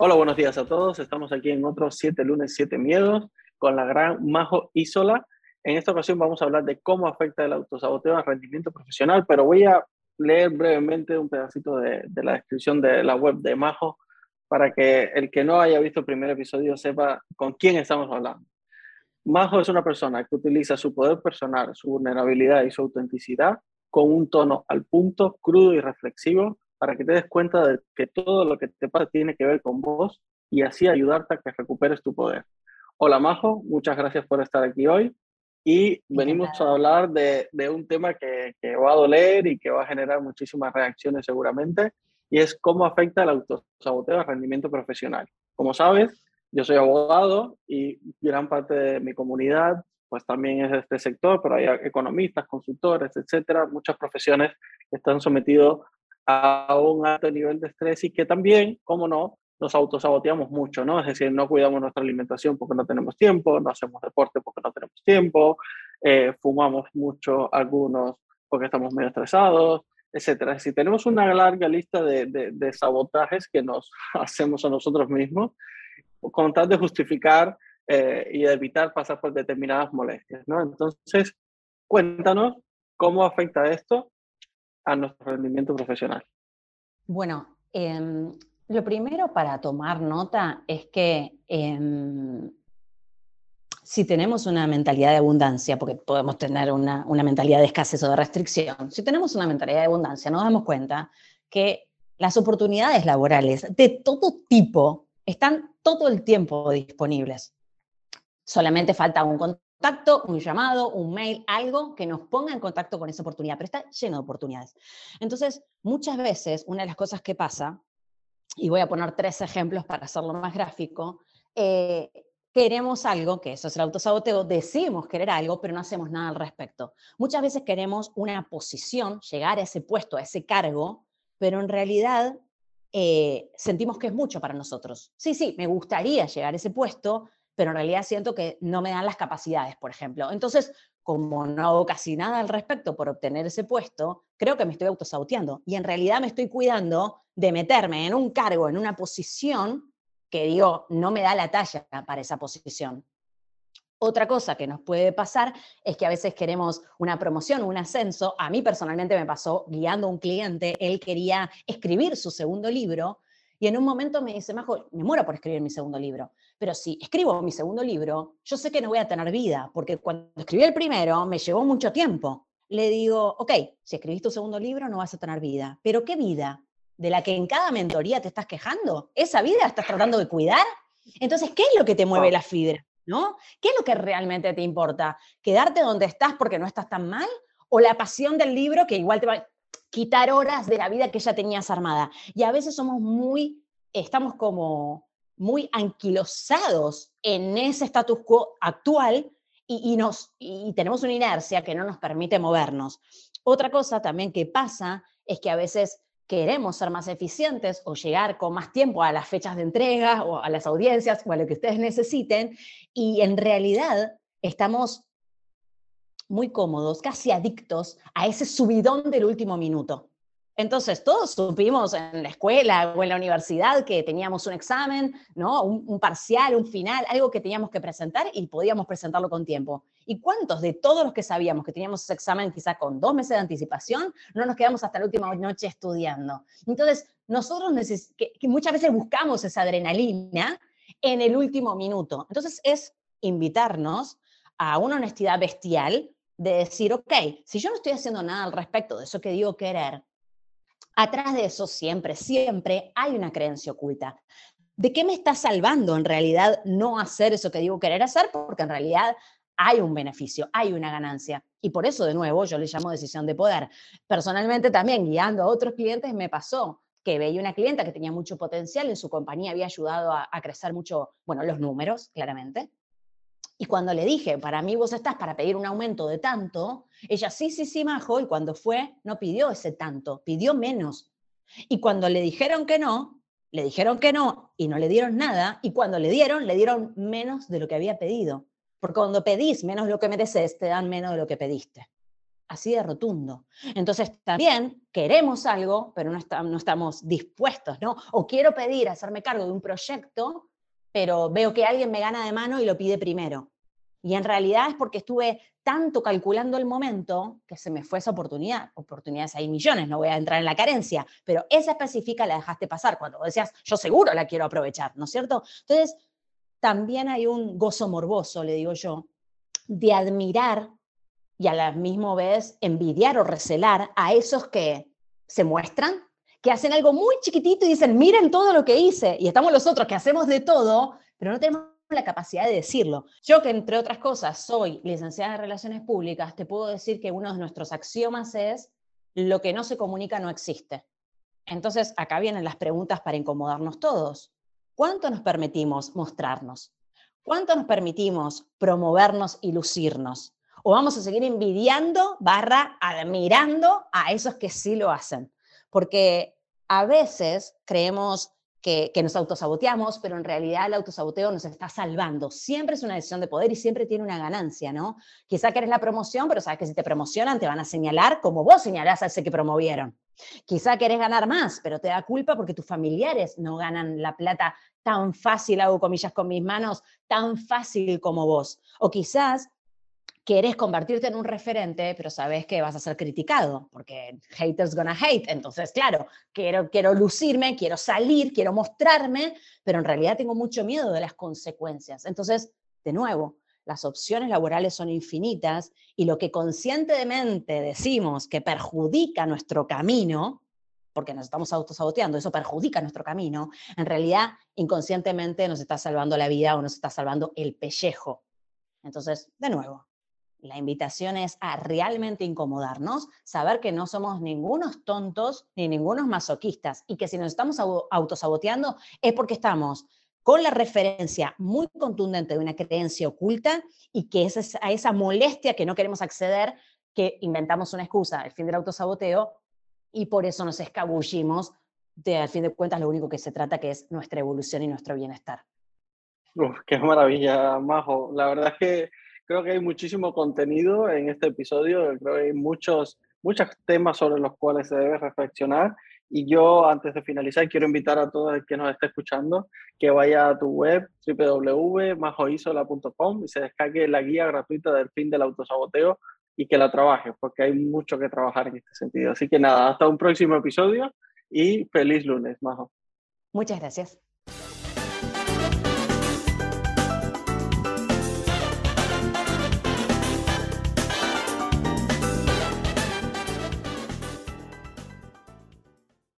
Hola, buenos días a todos. Estamos aquí en otros 7 lunes, 7 miedos con la gran Majo Isola. En esta ocasión vamos a hablar de cómo afecta el autosaboteo al rendimiento profesional, pero voy a leer brevemente un pedacito de la descripción de la web de Majo para que el que no haya visto el primer episodio sepa con quién estamos hablando. Majo es una persona que utiliza su poder personal, su vulnerabilidad y su autenticidad con un tono al punto, crudo y reflexivo para que te des cuenta de que todo lo que te pasa tiene que ver con vos y así ayudarte a que recuperes tu poder. Hola Majo, muchas gracias por estar aquí hoy y venimos a hablar de, de un tema que, que, va a doler y que va a generar muchísimas reacciones seguramente y es cómo afecta el autosaboteo al rendimiento profesional. Como sabes, yo soy abogado y gran parte de mi comunidad pues también es de este sector, pero hay economistas, consultores, etcétera, muchas profesiones que están sometidos a un alto nivel de estrés y que también, como no, nos autosaboteamos mucho, ¿no? Es decir, no cuidamos nuestra alimentación porque no tenemos tiempo, no hacemos deporte porque no tenemos tiempo, eh, fumamos mucho algunos porque estamos medio estresados, etcétera. Si tenemos una larga lista de, sabotajes que nos hacemos a nosotros mismos, con tal de justificar eh, y evitar pasar por determinadas molestias, ¿no? Entonces, cuéntanos cómo afecta esto a nuestro rendimiento profesional? Bueno, eh, lo primero para tomar nota es que eh, si tenemos una mentalidad de abundancia, porque podemos tener una, una, mentalidad de escasez o de restricción, si tenemos una mentalidad de abundancia, nos damos cuenta que las oportunidades laborales de todo tipo están todo el tiempo disponibles. Solamente falta un contacto, un llamado, un mail, algo que nos ponga en contacto con esa oportunidad, pero está lleno de oportunidades. Entonces, muchas veces, una de las cosas que pasa, y voy a poner tres ejemplos para hacerlo más gráfico, eh, queremos algo, que eso es el autosaboteo, decimos querer algo, pero no hacemos nada al respecto. Muchas veces queremos una posición, llegar a ese puesto, a ese cargo, pero en realidad eh, sentimos que es mucho para nosotros. Sí, sí, me gustaría llegar a ese puesto, pero en realidad siento que no me dan las capacidades, por ejemplo. Entonces, como no hago casi nada al respecto por obtener ese puesto, creo que me estoy autosauteando y en realidad me estoy cuidando de meterme en un cargo, en una posición que digo, no me da la talla para esa posición. Otra cosa que nos puede pasar es que a veces queremos una promoción, un ascenso. A mí personalmente me pasó guiando a un cliente, él quería escribir su segundo libro y en un momento me dice, Majo, me muero por escribir mi segundo libro, pero si escribo mi segundo libro, yo sé que no voy a tener vida, porque cuando escribí el primero me llevó mucho tiempo. Le digo, ok, si escribís tu segundo libro no vas a tener vida, pero ¿qué vida? ¿De la que en cada mentoría te estás quejando? ¿Esa vida estás tratando de cuidar? Entonces, ¿qué es lo que te mueve la fibra? ¿No? ¿Qué es lo que realmente te importa? ¿Quedarte donde estás porque no estás tan mal? ¿O la pasión del libro que igual te va, quitar horas de la vida que ya tenías armada. Y a veces somos muy, estamos como muy anquilosados en ese status quo actual y, y, nos, y tenemos una inercia que no nos permite movernos. Otra cosa también que pasa es que a veces queremos ser más eficientes o llegar con más tiempo a las fechas de entrega o a las audiencias o a lo que ustedes necesiten y en realidad estamos muy cómodos, casi adictos a ese subidón del último minuto. Entonces, todos supimos en la escuela o en la universidad que teníamos un examen, ¿no? Un, un, parcial, un final, algo que teníamos que presentar y podíamos presentarlo con tiempo. ¿Y cuántos de todos los que sabíamos que teníamos ese examen quizá con dos meses de anticipación, no nos quedamos hasta la última noche estudiando? Entonces, nosotros que, que muchas veces buscamos esa adrenalina en el último minuto. Entonces, es invitarnos a una honestidad bestial de decir, ok, si yo no estoy haciendo nada al respecto de eso que digo querer, atrás de eso siempre, siempre hay una creencia oculta. ¿De qué me está salvando en realidad no hacer eso que digo querer hacer? Porque en realidad hay un beneficio, hay una ganancia. Y por eso, de nuevo, yo le llamo decisión de poder. Personalmente también, guiando a otros clientes, me pasó que veía una clienta que tenía mucho potencial, en su compañía había ayudado a, a crecer mucho, bueno, los números, claramente. Y cuando le dije, para mí vos estás para pedir un aumento de tanto, ella sí, sí, sí, majo, y cuando fue, no pidió ese tanto, pidió menos. Y cuando le dijeron que no, le dijeron que no y no le dieron nada, y cuando le dieron, le dieron menos de lo que había pedido. Porque cuando pedís menos lo que mereces, te dan menos de lo que pediste. Así de rotundo. Entonces también queremos algo, pero no, no estamos dispuestos, ¿no? O quiero pedir hacerme cargo de un proyecto, pero veo que alguien me gana de mano y lo pide primero. Y en realidad es porque estuve tanto calculando el momento que se me fue esa oportunidad. Oportunidades hay millones, no voy a entrar en la carencia, pero esa específica la dejaste pasar cuando decías, yo seguro la quiero aprovechar, ¿no es cierto? Entonces, también hay un gozo morboso, le digo yo, de admirar y a la misma vez envidiar o recelar a esos que se muestran, que hacen algo muy chiquitito y dicen, miren todo lo que hice, y estamos los otros que hacemos de todo, pero no tenemos la capacidad de decirlo. Yo que entre otras cosas soy licenciada en Relaciones Públicas, te puedo decir que uno de nuestros axiomas es lo que no se comunica no existe. Entonces, acá vienen las preguntas para incomodarnos todos. ¿Cuánto nos permitimos mostrarnos? ¿Cuánto nos permitimos promovernos y lucirnos? ¿O vamos a seguir envidiando barra admirando a esos que sí lo hacen? Porque a veces creemos que, nos autosaboteamos, pero en realidad el autosaboteo nos está salvando. Siempre es una decisión de poder y siempre tiene una ganancia, ¿no? Quizá querés la promoción, pero sabes que si te promocionan te van a señalar como vos señalás a ese que promovieron. Quizá querés ganar más, pero te da culpa porque tus familiares no ganan la plata tan fácil, hago comillas con mis manos, tan fácil como vos. O quizás querés convertirte en un referente, pero sabes que vas a ser criticado, porque haters gonna hate. Entonces, claro, quiero, quiero lucirme, quiero salir, quiero mostrarme, pero en realidad tengo mucho miedo de las consecuencias. Entonces, de nuevo, las opciones laborales son infinitas y lo que conscientemente decimos que perjudica nuestro camino, porque nos estamos autosaboteando, eso perjudica nuestro camino, en realidad inconscientemente nos está salvando la vida o nos está salvando el pellejo. Entonces, de nuevo, la invitación es a realmente incomodarnos, saber que no somos ningunos tontos ni ningunos masoquistas y que si nos estamos autosaboteando es porque estamos con la referencia muy contundente de una creencia oculta y que es a esa molestia que no queremos acceder, que inventamos una excusa, el fin del autosaboteo, y por eso nos escabullimos de, al fin de cuentas, lo único que se trata que es nuestra evolución y nuestro bienestar. Qué maravilla, Majo. La verdad es que creo que hay muchísimo contenido en este episodio, creo que hay muchos, muchos temas sobre los cuales se debe reflexionar. Y yo, antes de finalizar, quiero invitar a todo el que nos esté escuchando que vaya a tu web www.majoisola.com y se descargue la guía gratuita del fin del autosaboteo y que la trabaje, porque hay mucho que trabajar en este sentido. Así que nada, hasta un próximo episodio y feliz lunes, Majo. Muchas gracias.